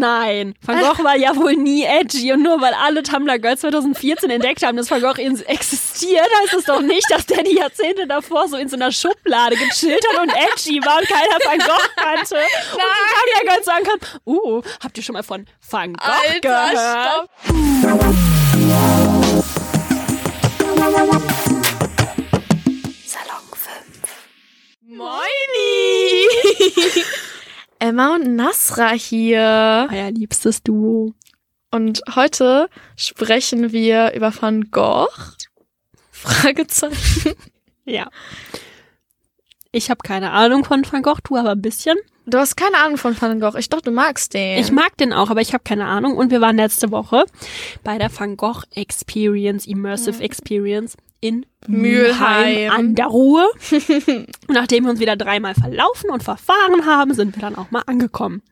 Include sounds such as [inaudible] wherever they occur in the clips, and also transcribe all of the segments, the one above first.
Nein, Van Gogh war ja wohl nie edgy und nur weil alle Tumblr Girls 2014 entdeckt haben, dass Van Gogh existiert, heißt es doch nicht, dass der die Jahrzehnte davor so in so einer Schublade gechillt hat und edgy war und keiner Van Gogh kannte. Nein. Und die Tumblr Girls sagen kann, uh, habt ihr schon mal von Van Gogh Alter, gehört? Salon 5. Moini! [laughs] Emma und Nasra hier. Euer liebstes Duo. Und heute sprechen wir über Van Gogh. Fragezeichen. [laughs] Ja. Ich habe keine Ahnung von Van Gogh, du aber ein bisschen. Du hast keine Ahnung von Van Gogh. Ich dachte, du magst den. Ich mag den auch, aber ich habe keine Ahnung. Und wir waren letzte Woche bei der Van Gogh Experience, Immersive mhm. Experience in Mülheim an der Ruhe. und [laughs] nachdem wir uns wieder dreimal verlaufen und verfahren haben, sind wir dann auch mal angekommen.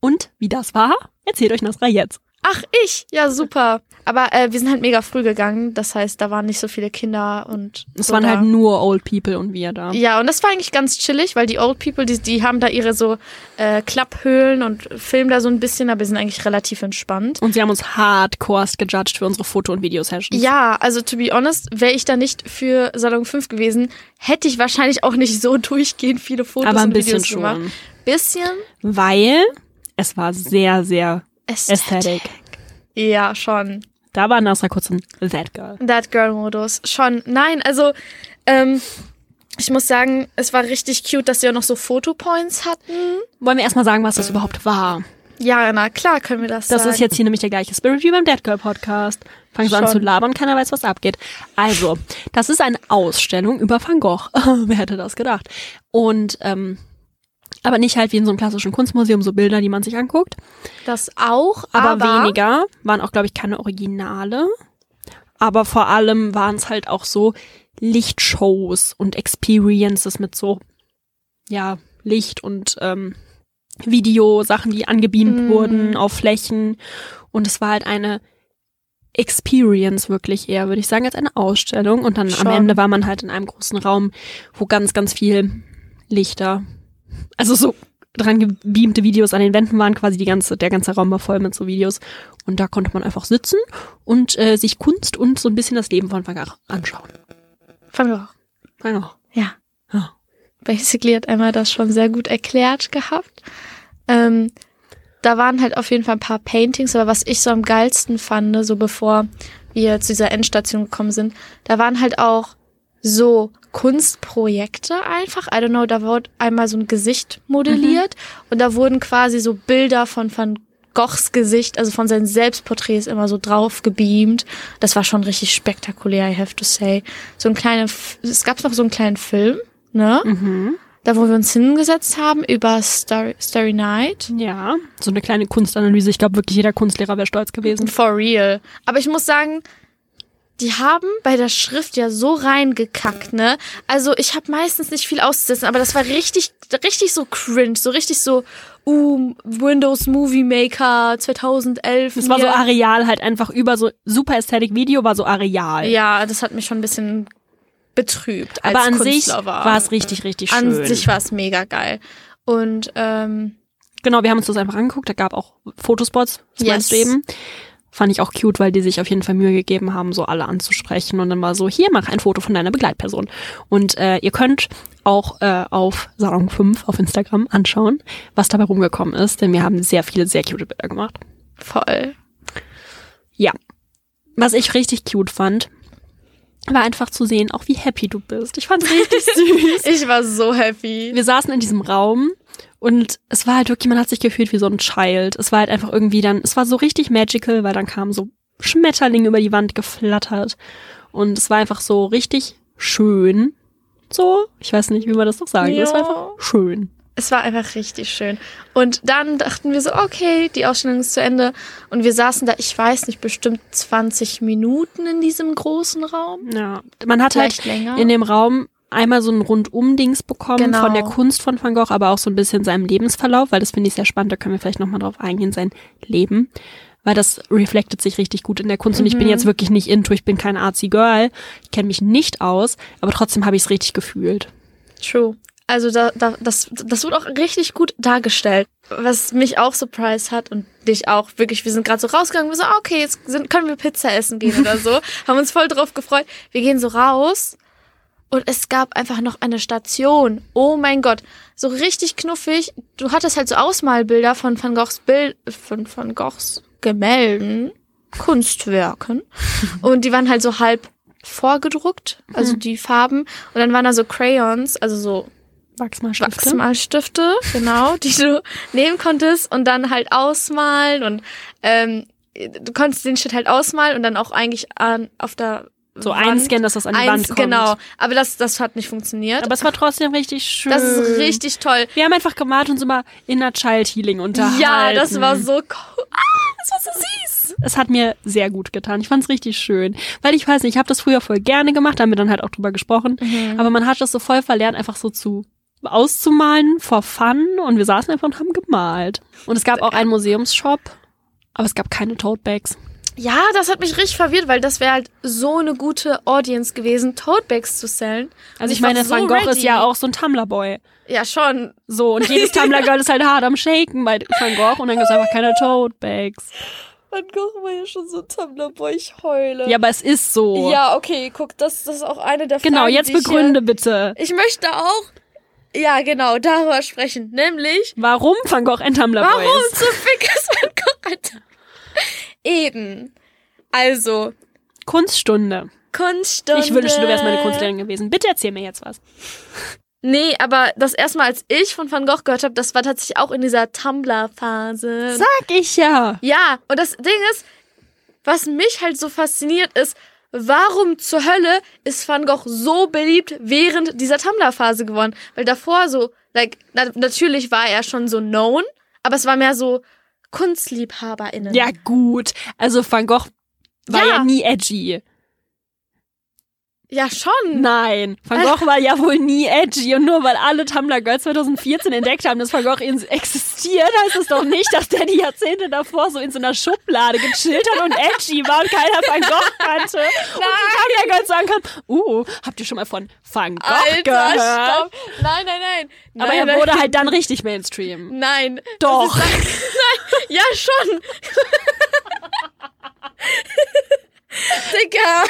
Und wie das war, erzählt euch Nasra jetzt. Ach, ich? Ja, super. Aber äh, wir sind halt mega früh gegangen. Das heißt, da waren nicht so viele Kinder und. Es so waren da. halt nur Old People und wir da. Ja, und das war eigentlich ganz chillig, weil die Old People, die, die haben da ihre so äh, Klapphöhlen und filmen da so ein bisschen, aber wir sind eigentlich relativ entspannt. Und sie haben uns hardcore gejudged für unsere Foto- und Videosessions. Ja, also to be honest, wäre ich da nicht für Salon 5 gewesen, hätte ich wahrscheinlich auch nicht so [laughs] durchgehend viele Fotos aber ein und bisschen Videos schon. gemacht. Bisschen. Weil es war sehr, sehr Ästhetik. Ja, schon. Da war Nasra kurz ein That Girl. That Girl-Modus. Schon. Nein, also ähm, ich muss sagen, es war richtig cute, dass sie auch noch so Fotopoints hatten. Wollen wir erstmal sagen, was das überhaupt war? Ja, na klar können wir das, Das sagen. ist jetzt hier nämlich der gleiche Spirit wie beim Dead Girl Podcast. Fangen so an zu labern, keiner weiß, was abgeht. Also, das ist eine Ausstellung über Van Gogh. [laughs] Wer hätte das gedacht? Und ähm, aber nicht halt wie in so einem klassischen Kunstmuseum, so Bilder, die man sich anguckt. das auch, Aber, aber, weniger. Waren auch, glaube ich, keine Originale. Aber vor allem waren es halt auch so Lichtshows und Experiences mit so, ja, Licht und ähm, Videosachen, die angebeamt Mm. wurden auf Flächen. Und es war halt eine Experience wirklich eher, würde ich sagen, als eine Ausstellung. Und dann Schon. am Ende war man halt in einem großen Raum, wo ganz, ganz viel Lichter, also so dran gebeamte Videos an den Wänden waren, quasi die ganze, der ganze Raum war voll mit so Videos. Und da konnte man einfach sitzen und äh, sich Kunst und so ein bisschen das Leben von Van Gogh anschauen. Van Gogh. Van Gogh. Ja. Ja. Basically hat Emma das schon sehr gut erklärt gehabt. Ähm, da waren halt auf jeden Fall ein paar Paintings, aber was ich so am geilsten fand, so bevor wir zu dieser Endstation gekommen sind, da waren halt auch so Kunstprojekte einfach. I don't know, da wurde einmal so ein Gesicht modelliert und da wurden quasi so Bilder von Van Goghs Gesicht, also von seinen Selbstporträts immer so drauf gebeamt. Das war schon richtig spektakulär, I have to say. So ein kleiner, es gab noch so einen kleinen Film, ne? Mhm. Da, wo wir uns hingesetzt haben über Starry, Starry Night. Ja, so eine kleine Kunstanalyse. Ich glaube, wirklich jeder Kunstlehrer wäre stolz gewesen. For real. Aber ich muss sagen, die haben bei der Schrift ja so reingekackt, ne? Also ich habe meistens nicht viel auszusetzen, aber das war richtig, richtig so cringe, so richtig so, uh, Windows Movie Maker 2011. Es war so. Areal halt einfach über so super Ästhetik Video war so Areal. Ja, das hat mich schon ein bisschen betrübt. Aber an sich Künstler war es richtig, richtig schön. An sich war es mega geil. Und ähm, Genau, wir haben uns das einfach angeguckt. Da gab auch Fotospots, das Yes. meinst du eben. Fand ich auch cute, weil die sich auf jeden Fall Mühe gegeben haben, so alle anzusprechen. Und dann war so, hier, mach ein Foto von deiner Begleitperson. Und äh, ihr könnt auch äh, auf Salon 5 auf Instagram anschauen, was dabei rumgekommen ist. Denn wir haben sehr viele, sehr cute Bilder gemacht. voll. Ja. Was ich richtig cute fand, war einfach zu sehen, auch wie happy du bist. Ich fand es richtig [laughs] süß. Ich war so happy. wir saßen in diesem Raum und es war halt wirklich, man hat sich gefühlt wie so ein Child. Es war halt einfach irgendwie dann, es war so richtig magical, weil dann kamen so Schmetterlinge über die Wand geflattert und es war einfach so richtig schön. So, ich weiß nicht, wie man das noch sagen soll. Es war Ja. einfach schön. Es war einfach richtig schön. Und dann dachten wir so, okay, die Ausstellung ist zu Ende. Und wir saßen da, ich weiß nicht, bestimmt 20 Minuten in diesem großen Raum. Ja, man hat halt Vielleicht länger. in dem Raum einmal so ein Rundum-Dings bekommen Genau. von der Kunst von Van Gogh, aber auch so ein bisschen seinem Lebensverlauf, weil das finde ich sehr spannend, da können wir vielleicht nochmal drauf eingehen, sein Leben. Weil das reflektet sich richtig gut in der Kunst. Und ich bin Mhm. jetzt wirklich nicht into, ich bin kein artsy Girl, ich kenne mich nicht aus, aber trotzdem habe ich es richtig gefühlt. True. Also da, da, das, das wird auch richtig gut dargestellt. Was mich auch surprised hat und dich auch wirklich, wir sind gerade so rausgegangen, wir so, ah, okay, jetzt sind, können wir Pizza essen gehen oder so. [laughs] Haben uns voll drauf gefreut. Wir gehen so raus und es gab einfach noch eine Station. Oh mein Gott. So richtig knuffig. Du hattest halt so Ausmalbilder von Van Goghs Bild, von Van Goghs Gemälden, Kunstwerken. [laughs] Und die waren halt so halb vorgedruckt, also Mhm. die Farben. Und dann waren da so Crayons, also so Wachsmalstifte. Wachsmalstifte, genau, die du [laughs] nehmen konntest und dann halt ausmalen und ähm, du konntest den Shit halt ausmalen und dann auch eigentlich an, auf der So Wand einscannen, dass das an die eins, Wand kommt. Genau, aber das, das hat nicht funktioniert. Aber es war trotzdem richtig schön. das ist richtig toll. Wir haben einfach gemalt und uns immer Inner Child Healing unterhalten. Ja, das war so cool. Ah, das war so süß. Es hat mir sehr gut getan. Ich fand es richtig schön. Weil ich weiß nicht, ich habe das früher voll gerne gemacht, da haben wir dann halt auch drüber gesprochen. Mhm. Aber man hat das so voll verlernt, einfach so zu auszumalen, for fun. Und wir saßen einfach und haben gemalt. Und es gab auch einen Museumsshop, aber es gab keine Tote Bags. Ja, das hat mich richtig verwirrt, weil das wäre halt so eine gute Audience gewesen, Totebags zu sellen. Also ich war meine, so Van Gogh ist ready. ja auch so ein Tumblr-Boy. Ja, schon. So, und jedes Tumblr-Girl ist halt hart am Shaken bei Van Gogh und dann gibt's einfach keine Tote Bags. Van Gogh war ja schon so Tumblr-Boy, ich heule. Ja, aber es ist so. Ja, okay, guck, das, das ist auch eine der Fragen, Genau, jetzt die ich begründe bitte. Ich möchte auch, ja, genau, darüber sprechen. Nämlich, Warum Van Gogh ein Tumblr-Boy warum ist. zu Fick ist Van Gogh ein Tumblr- [laughs] Eben. Also, Kunststunde. Kunststunde. Ich wünschte, du wärst meine Kunstlehrerin gewesen. Bitte erzähl mir jetzt was. Nee, aber das erste Mal, als ich von Van Gogh gehört habe, das war tatsächlich auch in dieser Tumblr-Phase. Sag ich ja. Ja, und das Ding ist, was mich halt so fasziniert ist, warum zur Hölle ist Van Gogh so beliebt während dieser Tumblr-Phase geworden? Weil davor so, like, na, natürlich war er schon so known, aber es war mehr so KunstliebhaberInnen. Ja, gut. Also Van Gogh war ja, Ja. nie edgy. Ja, schon. Nein, Van Gogh war ja wohl nie edgy. Und nur weil alle Tumblr Girls 2014 entdeckt haben, dass Van Gogh existiert, heißt es doch nicht, dass der die Jahrzehnte davor so in so einer Schublade gechillt hat und edgy war und keiner Van Gogh kannte. Und die Tumblr Girls sagen kann, uh, habt ihr schon mal von Van Gogh Alter, gehört? stopp. Nein, nein, nein. Aber nein, er nein. wurde halt dann richtig Mainstream. Nein. Doch. [laughs] Nein, ja, schon. [laughs] [laughs] Digga.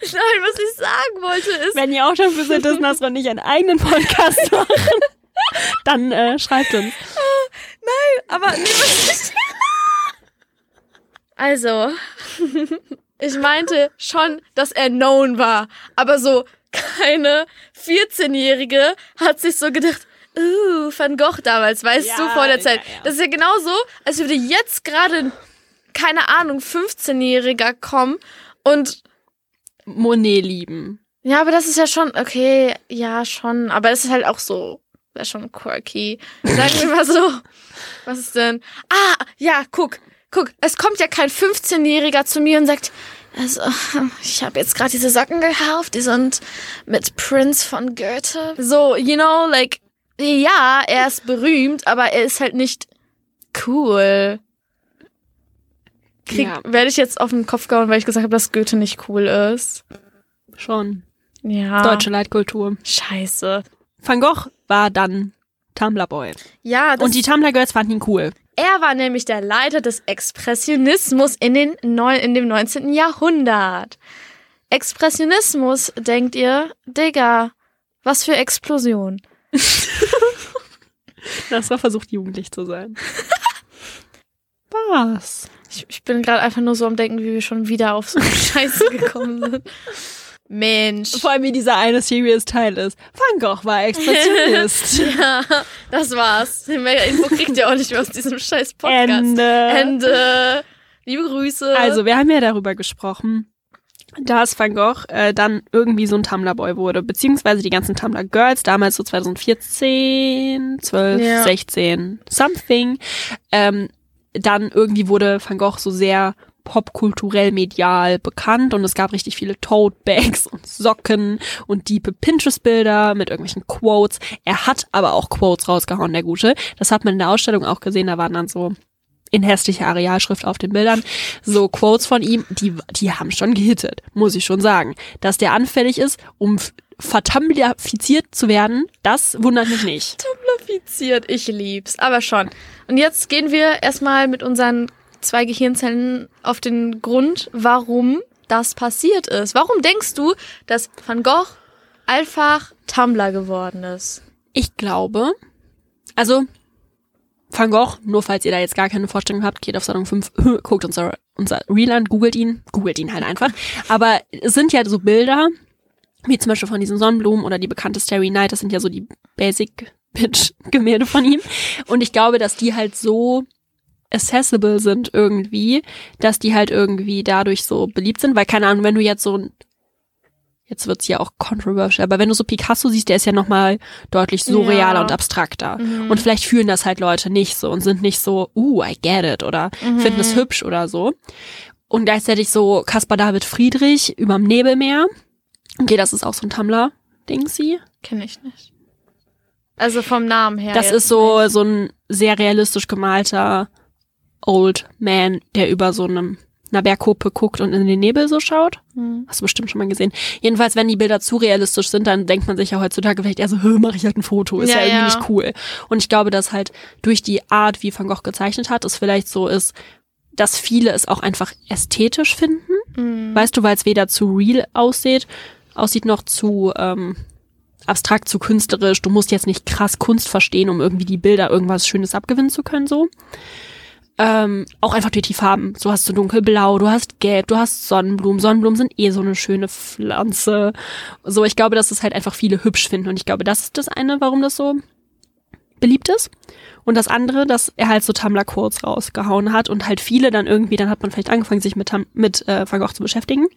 Nein, was ich sagen wollte ist, Wenn ihr auch dafür seid, dass Nasra nicht einen eigenen Podcast [laughs] machen, dann äh, schreibt uns. aber nee, was ich, Also, ich meinte schon, dass er known war, aber so keine 14-Jährige hat sich so gedacht, uh, Van Gogh damals, weißt Ja, du, vor der Zeit. ja, ja. Das ist ja genauso, als würde jetzt gerade, keine Ahnung, 15-Jähriger kommen und Monet lieben. Ja, aber das ist ja schon, okay, ja, schon, aber es ist halt auch so, wäre schon quirky. Sagen wir mal so, was ist denn? Ah, ja, guck, guck, es kommt ja kein 15-Jähriger zu mir und sagt, also, ich habe jetzt gerade diese Socken gekauft, die sind mit Prince von Goethe. So, you know, like, ja, er ist berühmt, aber er ist halt nicht cool. Krieg, Ja. Werde ich jetzt auf den Kopf gehauen, weil ich gesagt habe, dass Goethe nicht cool ist. Schon. Ja. Deutsche Leitkultur. Scheiße. Van Gogh war dann Tumblr-Boy. Ja, das, Und die Tumblr-Girls fanden ihn cool. er war nämlich der Leiter des Expressionismus in, den neun, in dem 19. Jahrhundert. Expressionismus, denkt ihr? Digga, was für Explosion. [laughs] Nasra versucht, jugendlich zu sein. [laughs] Was? Ich, ich bin gerade einfach nur so am Denken, wie wir schon wieder auf so eine [laughs] Scheiße gekommen sind. Mensch. Vor allem, wie dieser eine Serious-Teil ist. Van Gogh war Expressionist. [laughs] Ja, das war's. Mehr Info kriegt ihr auch nicht mehr aus diesem scheiß Podcast. Ende. Ende. Liebe Grüße. Also, wir haben ja darüber gesprochen, dass Van Gogh äh, dann irgendwie so ein Tumblr-Boy wurde, beziehungsweise die ganzen Tumblr-Girls, damals so 2014, 12, Ja. 16, something. Ähm, dann irgendwie wurde Van Gogh so sehr popkulturell medial bekannt und es gab richtig viele Tote Bags und Socken und diepe Pinterest-Bilder mit irgendwelchen Quotes. Er hat aber auch Quotes rausgehauen, der Gute. Das hat man in der Ausstellung auch gesehen, da waren dann so in hässlicher Arealschrift auf den Bildern so Quotes von ihm, die, die haben schon gehittet, muss ich schon sagen. Dass der anfällig ist, um vertamblifiziert zu werden, das wundert mich nicht. Vertamblifiziert, ich lieb's, aber schon. Und jetzt gehen wir erstmal mit unseren zwei Gehirnzellen auf den Grund, warum das passiert ist. Warum denkst du, dass Van Gogh einfach Tumblr geworden ist? Ich glaube, also Van Gogh, nur falls ihr da jetzt gar keine Vorstellung habt, geht auf Salon 5, [laughs] guckt unser, unser Reel an, googelt ihn, googelt ihn halt einfach. Aber es sind ja so Bilder, wie zum Beispiel von diesen Sonnenblumen oder die bekannte Starry Night, das sind ja so die Basic [laughs] Bitch Gemälde von ihm. Und ich glaube, dass die halt so accessible sind irgendwie, dass die halt irgendwie dadurch so beliebt sind, weil keine Ahnung, wenn du jetzt so ein jetzt wird's ja auch controversial, aber wenn du so Picasso siehst, der ist ja nochmal deutlich surrealer ja. und abstrakter. Mhm. Und vielleicht fühlen das halt Leute nicht so und sind nicht so, uh, I get it oder mhm. finden es hübsch oder so. Und gleichzeitig so Caspar David Friedrich überm Nebelmeer. Okay, das ist auch so ein Tumblr-Ding, sie. Kenn ich nicht. Also vom Namen her. Das ist so, nicht. so ein sehr realistisch gemalter Old Man, der über so einem einer Bergkuppe guckt und in den Nebel so schaut. Mhm. Hast du bestimmt schon mal gesehen. Jedenfalls, wenn die Bilder zu realistisch sind, dann denkt man sich ja heutzutage vielleicht eher so, [laughs] mache ich halt ein Foto, ist ja, ja irgendwie ja. nicht cool. Und ich glaube, dass halt durch die Art, wie Van Gogh gezeichnet hat, es vielleicht so ist, dass viele es auch einfach ästhetisch finden. Mhm. Weißt du, weil es weder zu real aussieht, aussieht noch zu ähm, abstrakt, zu künstlerisch. Du musst jetzt nicht krass Kunst verstehen, um irgendwie die Bilder irgendwas Schönes abgewinnen zu können, so. Ähm, auch einfach durch die Farben. So hast du dunkelblau, du hast gelb, du hast Sonnenblumen. Sonnenblumen sind eh so eine schöne Pflanze. So, ich glaube, dass es halt einfach viele hübsch finden. Und ich glaube, das ist das eine, warum das so beliebt ist. Und das andere, dass er halt so Tumblr Quotes rausgehauen hat und halt viele dann irgendwie, dann hat man vielleicht angefangen, sich mit, mit äh, Van Gogh zu beschäftigen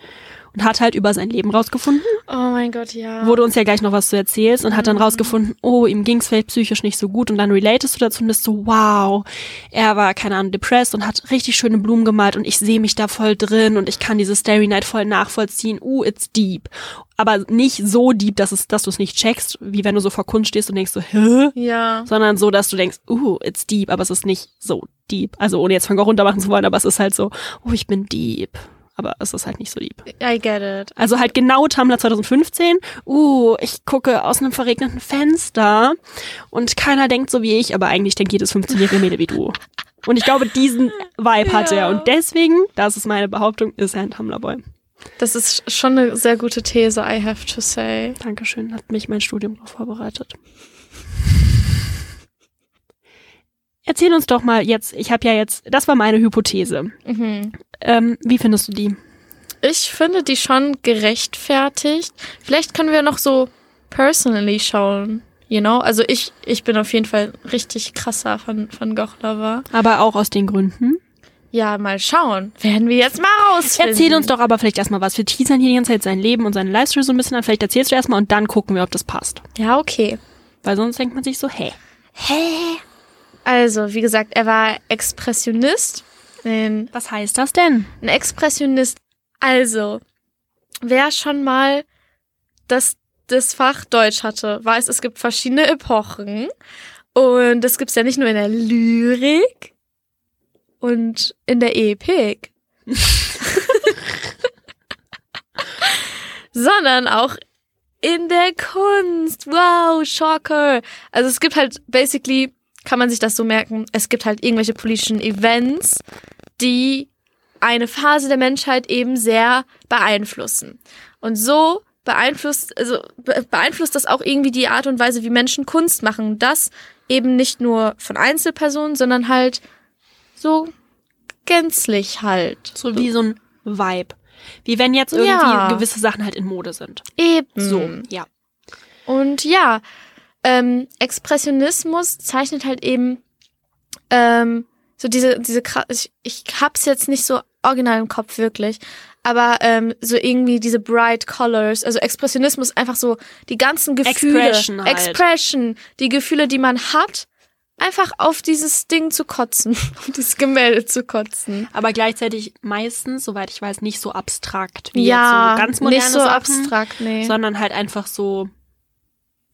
und hat halt über sein Leben rausgefunden. Oh mein Gott, ja. Wo du uns ja gleich noch was zu erzählst und mhm. hat dann mhm. rausgefunden, oh, ihm ging es vielleicht psychisch nicht so gut und dann relatest du dazu und bist so, wow, er war, keine Ahnung, depressed und hat richtig schöne Blumen gemalt und ich sehe mich da voll drin und ich kann diese Starry Night voll nachvollziehen. Uh, it's deep. Aber nicht so deep, dass es, dass du es nicht checkst, wie wenn du so vor Kunst stehst und denkst so, hä? Ja. Sondern so, dass du denkst, uh, it's deep, aber es ist nicht so deep. Also ohne jetzt Van Gogh runtermachen zu wollen, aber es ist halt so, oh, ich bin deep aber es ist halt nicht so lieb. I get it. Also halt genau Tumblr 2015. Uh, ich gucke aus einem verregneten Fenster und keiner denkt so wie ich, aber eigentlich denkt jedes 15-jährige Mädel wie du. Und ich glaube, diesen Vibe hat er. Und deswegen, das ist meine Behauptung, ist er ein Tumblr-Boy. Das ist schon eine sehr gute These, I have to say. Dankeschön, hat mich mein Studium darauf vorbereitet. Erzähl uns doch mal jetzt, ich habe ja jetzt, das war meine Hypothese. Mhm. Ähm, wie findest du die? Ich finde die schon gerechtfertigt. Vielleicht können wir noch so personally schauen. You know? Also ich, ich bin auf jeden Fall richtig krasser von, von Goch-Lover. Aber auch aus den Gründen? Ja, mal schauen. Werden wir jetzt mal rausfinden. Erzähl uns doch aber vielleicht erstmal was. Wir teasern hier die ganze Zeit sein Leben und seine Livestream so ein bisschen an. Vielleicht erzählst du erstmal und dann gucken wir, ob das passt. Ja, okay. Weil sonst denkt man sich so, hä? Hä? Also, wie gesagt, er war Expressionist. Was heißt das denn? Ein Expressionist. Also, wer schon mal das, das Fach Deutsch hatte, weiß, es gibt verschiedene Epochen. Und das gibt's ja nicht nur in der Lyrik und in der Epik. [laughs] sondern auch in der Kunst. Wow, Shocker. Also es gibt halt basically kann man sich das so merken, es gibt halt irgendwelche politischen Events, die eine Phase der Menschheit eben sehr beeinflussen. Und so beeinflusst, also beeinflusst das auch irgendwie die Art und Weise, wie Menschen Kunst machen. Das eben nicht nur von Einzelpersonen, sondern halt so gänzlich halt. So wie so ein Vibe. Wie wenn jetzt irgendwie ja. gewisse Sachen halt in Mode sind. Eben. So, ja. Und ja, ähm, Expressionismus zeichnet halt eben ähm, so diese, diese, ich, ich hab's jetzt nicht so original im Kopf wirklich, aber ähm, so irgendwie diese bright colors, also Expressionismus einfach so die ganzen Gefühle, Expression, halt. Expression die Gefühle, die man hat, einfach auf dieses Ding zu kotzen, [laughs] auf dieses Gemälde zu kotzen. Aber gleichzeitig meistens, soweit ich weiß, nicht so abstrakt wie ja, jetzt so ganz moderne nicht so Sachen, abstrakt, nee. sondern halt einfach so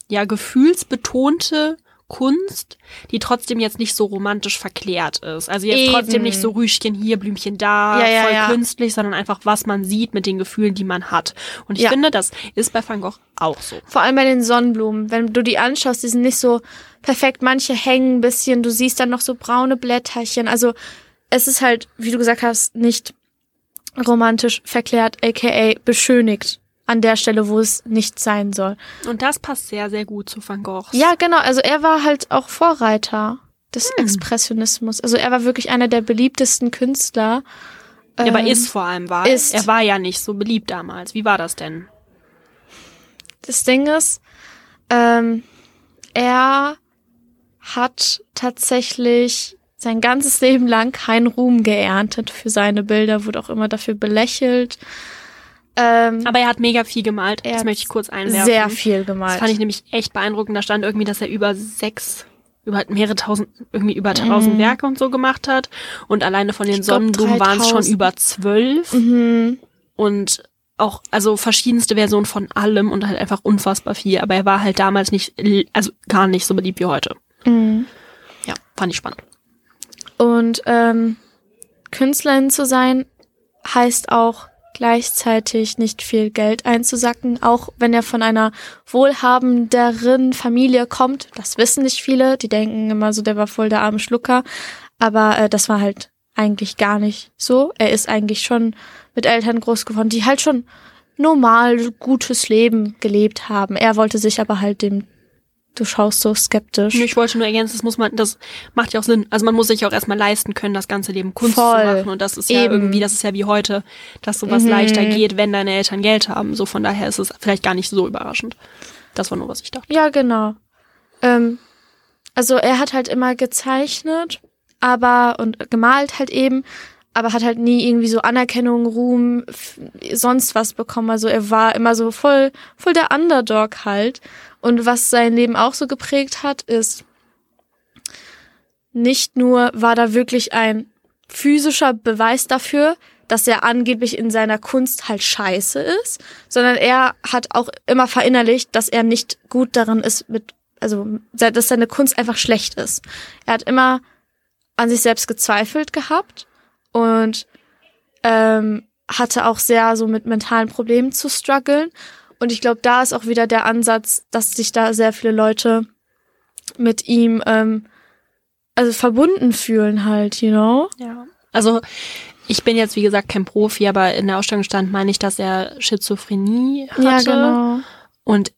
ja gefühlsbetonte Kunst, die trotzdem jetzt nicht so romantisch verklärt ist. Also jetzt Eben. trotzdem nicht so Rüschchen hier, Blümchen da, Ja, ja, voll ja. künstlich, sondern einfach, was man sieht mit den Gefühlen, die man hat. Und ich finde, das ist bei Van Gogh auch so. Vor allem bei den Sonnenblumen. Wenn du die anschaust, die sind nicht so perfekt. Manche hängen ein bisschen. Du siehst dann noch so braune Blätterchen. Also es ist halt, wie du gesagt hast, nicht romantisch verklärt, aka beschönigt. An der Stelle, wo es nicht sein soll. Und das passt sehr, sehr gut zu Van Goghs. Ja, genau. Also er war halt auch Vorreiter des Expressionismus. Also er war wirklich einer der beliebtesten Künstler. Ja, aber Ähm, ist vor allem war. ist. Er war ja nicht so beliebt damals. Wie war das denn? Das Ding ist, ähm, er hat tatsächlich sein ganzes Leben lang keinen Ruhm geerntet für seine Bilder, wurde auch immer dafür belächelt. Ähm, Aber er hat mega viel gemalt. Das möchte ich kurz einwerfen. sehr viel Das gemalt. fand ich nämlich echt beeindruckend. Da stand irgendwie, dass er über sechs, über mehrere tausend, irgendwie über tausend Werke und so gemacht hat. Und alleine von den Mhm. Sonnenblumen waren es schon 3000. über zwölf. mhm. Und auch, also verschiedenste Versionen von allem und halt einfach unfassbar viel. Aber er war halt damals nicht, also gar nicht so beliebt wie heute. Mhm. Ja, fand ich spannend. Und ähm, Künstlerin zu sein heißt auch gleichzeitig nicht viel Geld einzusacken, auch wenn er von einer wohlhabenderen Familie kommt. Das wissen nicht viele, die denken immer so, der war voll der arme Schlucker, aber äh, das war halt eigentlich gar nicht so. Er ist eigentlich schon mit Eltern groß geworden, die halt schon normal gutes Leben gelebt haben. Er wollte sich aber halt dem Du schaust so skeptisch. Ich wollte nur ergänzen, das muss man, das macht ja auch Sinn. Also man muss sich auch erstmal leisten können, das ganze Leben Kunst Voll. zu machen. Und das ist ja Eben. irgendwie, das ist ja wie heute, dass sowas Mhm. leichter geht, wenn deine Eltern Geld haben. So von daher ist es vielleicht gar nicht so überraschend. Das war nur, was ich dachte. Ja, genau. Ähm, also er hat halt immer gezeichnet, aber und gemalt halt eben, aber hat halt nie irgendwie so Anerkennung, Ruhm, sonst was bekommen. Also er war immer so voll, voll der Underdog halt. Und was sein Leben auch so geprägt hat, ist nicht nur war da wirklich ein physischer Beweis dafür, dass er angeblich in seiner Kunst halt scheiße ist, sondern er hat auch immer verinnerlicht, dass er nicht gut darin ist mit, also, dass seine Kunst einfach schlecht ist. Er hat immer an sich selbst gezweifelt gehabt und ähm, hatte auch sehr so mit mentalen Problemen zu strugglen. Und ich glaube, da ist auch wieder der Ansatz, dass sich da sehr viele Leute mit ihm ähm, also verbunden fühlen halt, you know? Ja. Also ich bin jetzt, wie gesagt, kein Profi, aber in der Ausstellung stand, meine ich, dass er Schizophrenie hatte. Ja, genau. Und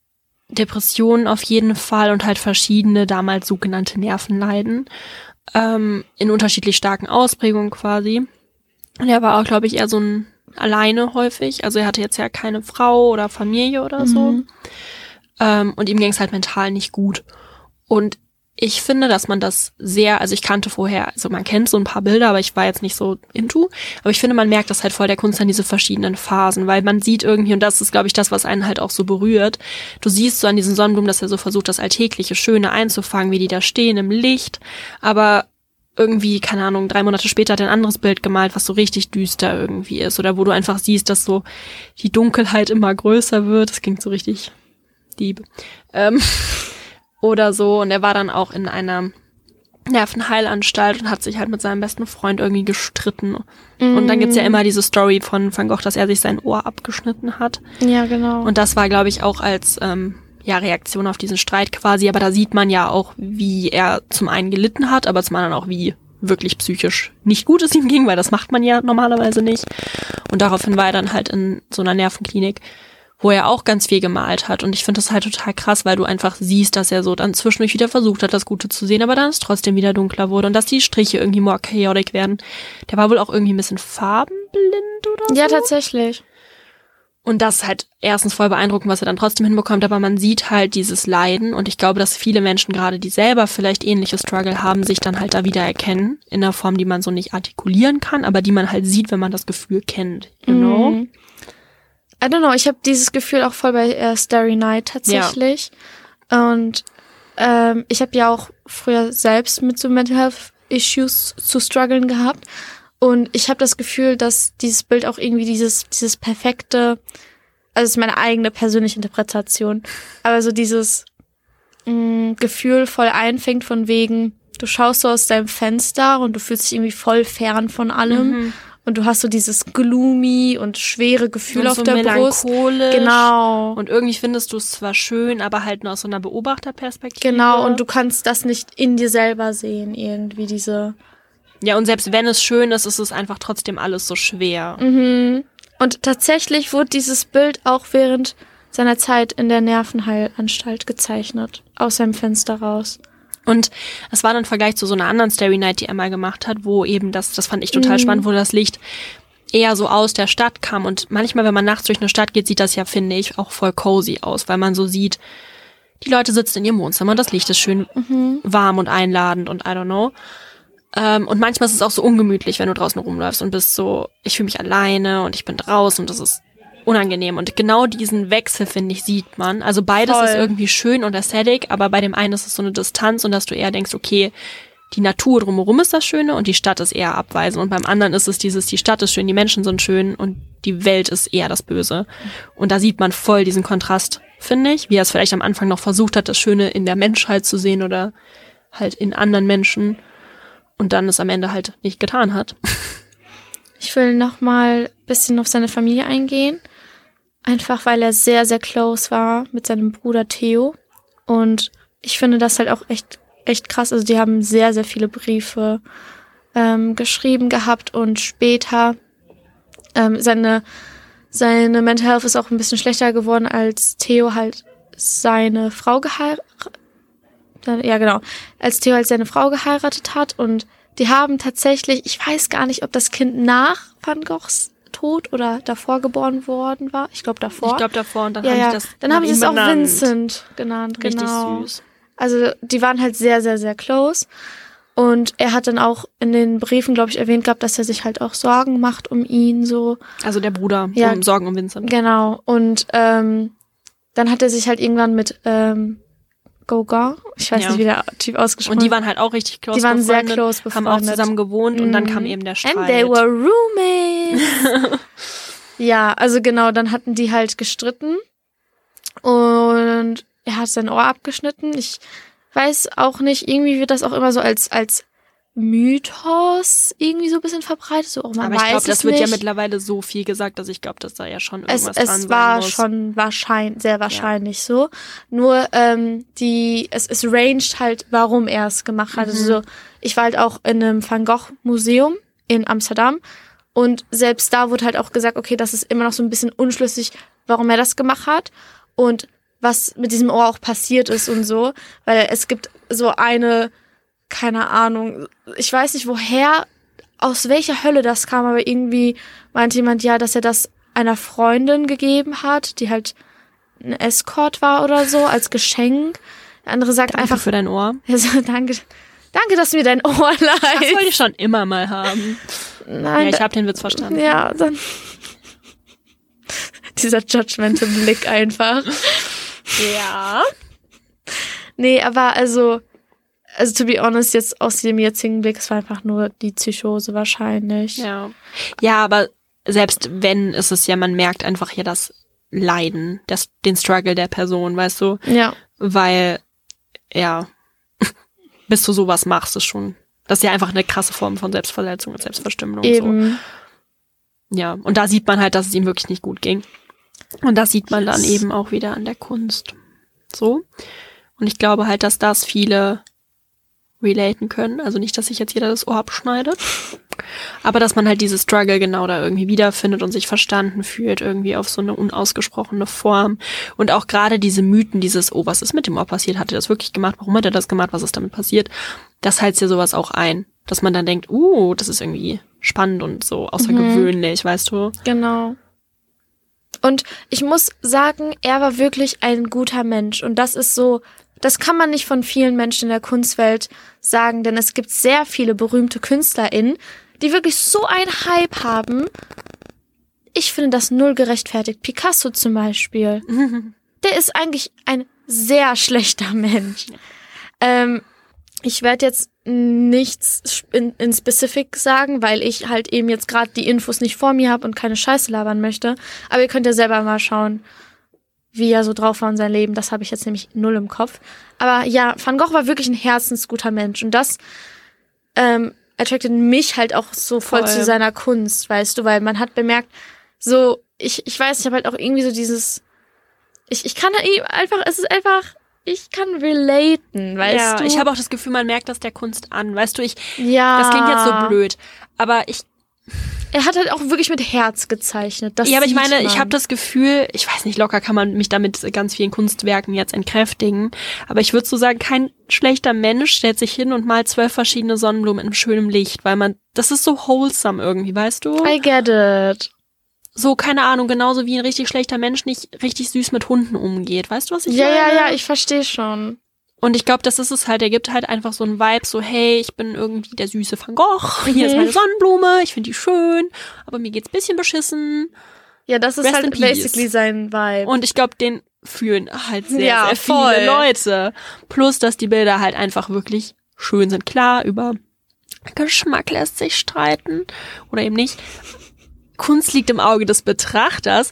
Depressionen auf jeden Fall und halt verschiedene damals sogenannte Nervenleiden ähm, in unterschiedlich starken Ausprägungen quasi. Und er war auch, glaube ich, eher so ein alleine häufig. Also er hatte jetzt ja keine Frau oder Familie oder so. Mhm. Ähm, und ihm ging es halt mental nicht gut. Und ich finde, dass man das sehr, also ich kannte vorher, also man kennt so ein paar Bilder, aber ich war jetzt nicht so into. Aber ich finde, man merkt das halt voll der Kunst an diese verschiedenen Phasen, weil man sieht irgendwie, und das ist, glaube ich, das, was einen halt auch so berührt. Du siehst so an diesen Sonnenblumen, dass er so versucht, das alltägliche Schöne einzufangen, wie die da stehen im Licht. Aber irgendwie, keine Ahnung, drei Monate später hat er ein anderes Bild gemalt, was so richtig düster irgendwie ist. Oder wo du einfach siehst, dass so die Dunkelheit immer größer wird. Das klingt so richtig Dieb. Ähm, [laughs] oder so. Und er war dann auch in einer Nervenheilanstalt und hat sich halt mit seinem besten Freund irgendwie gestritten. Und dann gibt's ja immer diese Story von Van Gogh, dass er sich sein Ohr abgeschnitten hat. Ja, genau. Und das war, glaube ich, auch als ähm, ja, Reaktion auf diesen Streit quasi. Aber da sieht man ja auch, wie er zum einen gelitten hat, aber zum anderen auch, wie wirklich psychisch nicht gut es ihm ging, weil das macht man ja normalerweise nicht. Und daraufhin war er dann halt in so einer Nervenklinik, wo er auch ganz viel gemalt hat. Und ich finde das halt total krass, weil du einfach siehst, dass er so dann zwischendurch wieder versucht hat, das Gute zu sehen, aber dann es trotzdem wieder dunkler wurde und dass die Striche irgendwie more chaotic werden. Der war wohl auch irgendwie ein bisschen farbenblind oder so. ja, tatsächlich. Und das ist halt erstens voll beeindruckend, was er dann trotzdem hinbekommt, aber man sieht halt dieses Leiden und ich glaube, dass viele Menschen gerade, die selber vielleicht ähnliche Struggle haben, sich dann halt da wieder erkennen, in einer Form, die man so nicht artikulieren kann, aber die man halt sieht, wenn man das Gefühl kennt, you know? Mhm. I don't know, ich habe dieses Gefühl auch voll bei äh, Starry Night tatsächlich. Und ähm, ich habe ja auch früher selbst mit so Mental Health Issues zu strugglen gehabt. Und ich habe das Gefühl, dass dieses Bild auch irgendwie dieses, dieses perfekte, also es ist meine eigene persönliche Interpretation, aber so dieses mh, Gefühl voll einfängt von wegen, du schaust so aus deinem Fenster und du fühlst dich irgendwie voll fern von allem. Mhm. Und du hast so dieses gloomy und schwere Gefühl Und auf so der Brust. Genau. Und irgendwie findest du es zwar schön, aber halt nur aus so einer Beobachterperspektive. Genau, und du kannst das nicht in dir selber sehen, irgendwie diese. Ja, und selbst wenn es schön ist, ist es einfach trotzdem alles so schwer. Mhm. Und tatsächlich wurde dieses Bild auch während seiner Zeit in der Nervenheilanstalt gezeichnet. Aus seinem Fenster raus. Und es war dann im Vergleich zu so einer anderen Starry Night, die er mal gemacht hat, wo eben das, das fand ich total Mhm. spannend, wo das Licht eher so aus der Stadt kam. Und manchmal, wenn man nachts durch eine Stadt geht, sieht das ja, finde ich, auch voll cozy aus, weil man so sieht, die Leute sitzen in ihrem Wohnzimmer, das Licht ist schön warm und einladend und I don't know. Ähm, und manchmal ist es auch so ungemütlich, wenn du draußen rumläufst und bist so, ich fühle mich alleine und ich bin draußen und das ist unangenehm. Und genau diesen Wechsel, finde ich, sieht man. Also beides Voll. ist irgendwie schön und aesthetic, aber bei dem einen ist es so eine Distanz und dass du eher denkst, okay, die Natur drumherum ist das Schöne und die Stadt ist eher abweisend. Und beim anderen ist es dieses, die Stadt ist schön, die Menschen sind schön und die Welt ist eher das Böse. Und da sieht man voll diesen Kontrast, finde ich, wie er es vielleicht am Anfang noch versucht hat, das Schöne in der Menschheit zu sehen oder halt in anderen Menschen und dann es am Ende halt nicht getan hat. [laughs] Ich will noch mal bisschen auf seine Familie eingehen. Einfach weil er sehr, sehr close war mit seinem Bruder Theo. Und ich finde das halt auch echt, echt krass. Also die haben sehr, sehr viele Briefe ähm, geschrieben gehabt und später ähm, seine, seine Mental Health ist auch ein bisschen schlechter geworden, als Theo halt seine Frau geheiratet ja genau, als Theo halt seine Frau geheiratet hat und die haben tatsächlich, ich weiß gar nicht, ob das Kind nach Van Goghs Tod oder davor geboren worden war. Ich glaube davor. Ich glaube davor und dann ja, haben ja. sie das dann sie ihm es auch. Vincent genannt. Richtig genau. süß. Also die waren halt sehr, sehr, sehr close. Und er hat dann auch in den Briefen, glaube ich, erwähnt gehabt, dass er sich halt auch Sorgen macht um ihn so. Also der Bruder, Ja. um Sorgen um Vincent. Genau. Und ähm, dann hat er sich halt irgendwann mit ähm, Gauguin, ich weiß Ja. nicht, wie der Typ ausgesprochen Und die waren halt auch richtig close Die waren sehr befreundet, close haben auch befreundet. zusammen gewohnt und dann Mhm. kam eben der Streit. And they were roommates. [laughs] ja, also genau, dann hatten die halt gestritten und er hat sein Ohr abgeschnitten. Ich weiß auch nicht, irgendwie wird das auch immer so als als Mythos irgendwie so ein bisschen verbreitet. So, oh, man Aber ich glaube, das es wird nicht. ja mittlerweile so viel gesagt, dass ich glaube, dass da ja schon es, irgendwas dran es war muss. schon wahrscheinlich, sehr wahrscheinlich so. Nur ähm, die, es, es ranged halt, warum er es gemacht hat. Mhm. Also so, ich war halt auch in einem Van Gogh Museum in Amsterdam und selbst da wurde halt auch gesagt, okay, das ist immer noch so ein bisschen unschlüssig, warum er das gemacht hat und was mit diesem Ohr auch passiert ist und so, weil es gibt so eine, keine Ahnung, ich weiß nicht woher, aus welcher Hölle das kam, aber irgendwie meinte jemand ja, dass er das einer Freundin gegeben hat, die halt ein Escort war oder so, als [laughs] Geschenk. Der andere sagt Danke einfach, für dein Ohr. [laughs] so, danke, danke, dass du mir dein Ohr Das wollte leihst. ich schon immer mal haben. Nein, Ja, ich habe den Witz verstanden. ja, dann [laughs] dieser judgmental Blick einfach. Ja. Nee, aber also, also to be honest, jetzt aus dem jetzigen Blick, es war einfach nur die Psychose wahrscheinlich. Ja. Ja, aber selbst wenn, ist es ja, man merkt einfach ja das Leiden, das, den Struggle der Person, weißt du? Ja, Weil, ja, [laughs] bis du sowas machst, ist schon, das ist ja einfach eine krasse Form von Selbstverletzung und Selbstverstümmelung. und So. eben. Ja, und da sieht man halt, dass es ihm wirklich nicht gut ging. Und das sieht man dann Yes. eben auch wieder an der Kunst. So. Und ich glaube halt, dass das viele relaten können. Also nicht, dass sich jetzt jeder das Ohr abschneidet. Aber dass man halt dieses Struggle genau da irgendwie wiederfindet und sich verstanden fühlt, irgendwie auf so eine unausgesprochene Form. Und auch gerade diese Mythen, dieses, oh, was ist mit dem Ohr passiert? Hat er das wirklich gemacht? Warum hat er das gemacht? Was ist damit passiert? Das heizt ja sowas auch ein. Dass man dann denkt, uh, das ist irgendwie spannend und so außergewöhnlich, weißt du? Genau. Und ich muss sagen, er war wirklich ein guter Mensch. Und das ist so, das kann man nicht von vielen Menschen in der Kunstwelt sagen, denn es gibt sehr viele berühmte KünstlerInnen, die wirklich so einen Hype haben. Ich finde das null gerechtfertigt. Picasso zum Beispiel. [laughs] Der ist eigentlich ein sehr schlechter Mensch. Ähm, ich werde jetzt nichts in, in specific sagen, weil ich halt eben jetzt gerade die Infos nicht vor mir habe und keine Scheiße labern möchte. Aber ihr könnt ja selber mal schauen, wie er so drauf war in seinem Leben. Das habe ich jetzt nämlich null im Kopf. Aber ja, Van Gogh war wirklich ein herzensguter Mensch. Und das ähm, attracted mich halt auch so voll, voll, zu seiner Kunst, weißt du, weil man hat bemerkt, so, ich, ich weiß, ich habe halt auch irgendwie so dieses, ich, ich kann halt einfach, es ist einfach, ich kann relaten, weißt ja, du? ich habe auch das Gefühl, man merkt das der Kunst an, weißt du, ich, ja. das klingt jetzt so blöd, aber ich er hat halt auch wirklich mit Herz gezeichnet. Das ja, aber ich meine, ich habe das Gefühl, ich weiß nicht, locker kann man mich damit ganz vielen Kunstwerken jetzt entkräftigen, aber ich würde so sagen, kein schlechter Mensch stellt sich hin und malt zwölf verschiedene Sonnenblumen in schönem Licht, weil man, das ist so wholesome irgendwie, weißt du? I get it. So, keine Ahnung, genauso wie ein richtig schlechter Mensch nicht richtig süß mit Hunden umgeht. Weißt du, was ich ja, meine? Ja, ja, ja, ich verstehe schon. Und ich glaube, das ist es halt. Er gibt halt einfach so einen Vibe, so, hey, ich bin irgendwie der süße Van Gogh. [laughs] Hier ist meine Sonnenblume. Ich finde die schön. Aber mir geht's bisschen beschissen. Ja, das ist Rest halt basically sein Vibe. Und ich glaube, den fühlen halt sehr, ja, sehr voll. viele Leute. Plus, dass die Bilder halt einfach wirklich schön sind. Klar, über Geschmack lässt sich streiten. Oder eben nicht. Kunst liegt im Auge des Betrachters.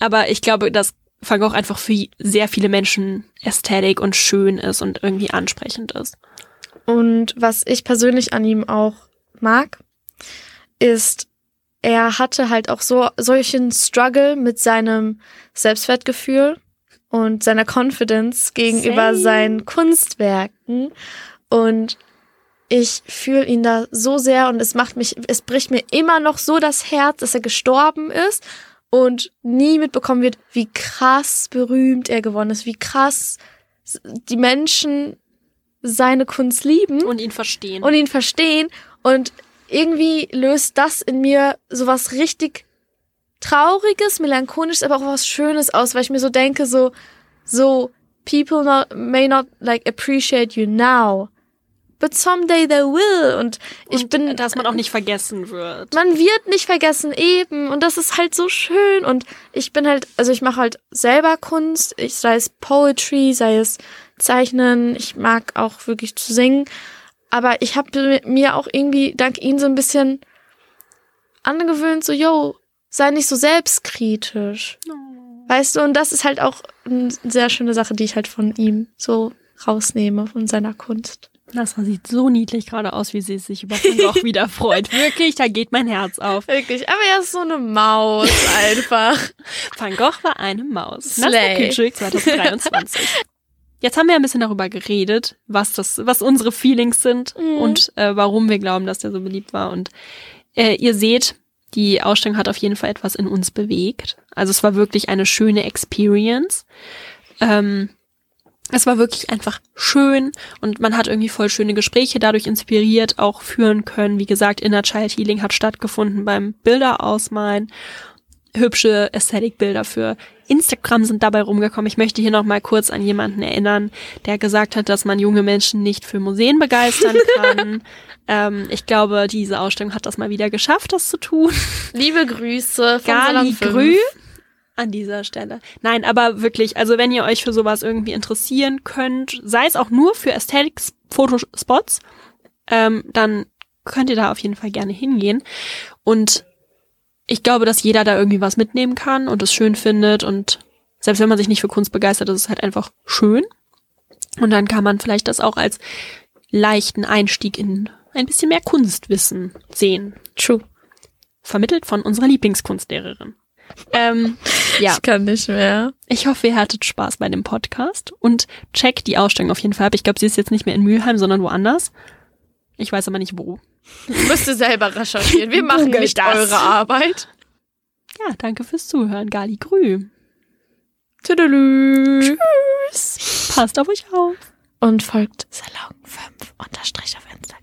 Aber ich glaube, dass Van Gogh einfach für sehr viele Menschen ästhetik und schön ist und irgendwie ansprechend ist. Und was ich persönlich an ihm auch mag, ist, er hatte halt auch so solchen Struggle mit seinem Selbstwertgefühl und seiner Confidence gegenüber Same. seinen Kunstwerken und ich fühle ihn da so sehr und es macht mich, es bricht mir immer noch so das Herz, dass er gestorben ist und nie mitbekommen wird, wie krass berühmt er geworden ist, wie krass die Menschen seine Kunst lieben und ihn verstehen. Und ihn verstehen und irgendwie löst das in mir sowas richtig trauriges, melancholisches, aber auch was schönes aus, weil ich mir so denke so so people not, may not like appreciate you now, but someday they will. Und ich und bin. Dass man auch nicht vergessen wird. Man wird nicht vergessen, eben. Und das ist halt so schön. Und ich bin halt, also ich mache halt selber Kunst, ich, sei es Poetry, sei es Zeichnen, ich mag auch wirklich zu singen. Aber ich habe mir auch irgendwie dank ihnen so ein bisschen angewöhnt, so, yo, sei nicht so selbstkritisch. Oh. Weißt du, und das ist halt auch eine sehr schöne Sache, die ich halt von ihm so rausnehme, von seiner Kunst. Das sieht so niedlich gerade aus, wie sie sich über Van Gogh wieder [laughs] freut. Wirklich, da geht mein Herz auf. Wirklich, aber er ist so eine Maus einfach. Van Gogh war eine Maus. Slay. 2023. Jetzt haben wir ein bisschen darüber geredet, was das, was unsere Feelings sind mhm. und äh, warum wir glauben, dass der so beliebt war. Und äh, ihr seht, die Ausstellung hat auf jeden Fall etwas in uns bewegt. Also es war wirklich eine schöne Experience. Ähm, es war wirklich einfach schön und man hat irgendwie voll schöne Gespräche dadurch inspiriert auch führen können. Wie gesagt, Inner Child Healing hat stattgefunden beim Bilder ausmalen. Hübsche Ästhetikbilder für Instagram sind dabei rumgekommen. Ich möchte hier noch mal kurz an jemanden erinnern, der gesagt hat, dass man junge Menschen nicht für Museen begeistern [laughs] kann. ähm, ich glaube, diese Ausstellung hat das mal wieder geschafft, das zu tun. Liebe Grüße von Gali Grü an dieser Stelle. Nein, aber wirklich, also wenn ihr euch für sowas irgendwie interessieren könnt, sei es auch nur für Aesthetics-Fotospots, ähm, dann könnt ihr da auf jeden Fall gerne hingehen. Und ich glaube, dass jeder da irgendwie was mitnehmen kann und es schön findet und selbst wenn man sich nicht für Kunst begeistert, ist es halt einfach schön. Und dann kann man vielleicht das auch als leichten Einstieg in ein bisschen mehr Kunstwissen sehen. True. Vermittelt von unserer Lieblingskunstlehrerin. Ähm, ja. Ich kann nicht mehr. Ich hoffe, ihr hattet Spaß bei dem Podcast und checkt die Ausstellung auf jeden Fall ab. Ich glaube, sie ist jetzt nicht mehr in Mülheim, sondern woanders. Ich weiß aber nicht wo. Müsst ihr selber recherchieren. Wir machen nicht das. eure Arbeit. Ja, danke fürs Zuhören. Gali Grü. Tüdelü. Tschüss. Passt auf euch auf. Und folgt Salon 5 unterstrich auf Instagram.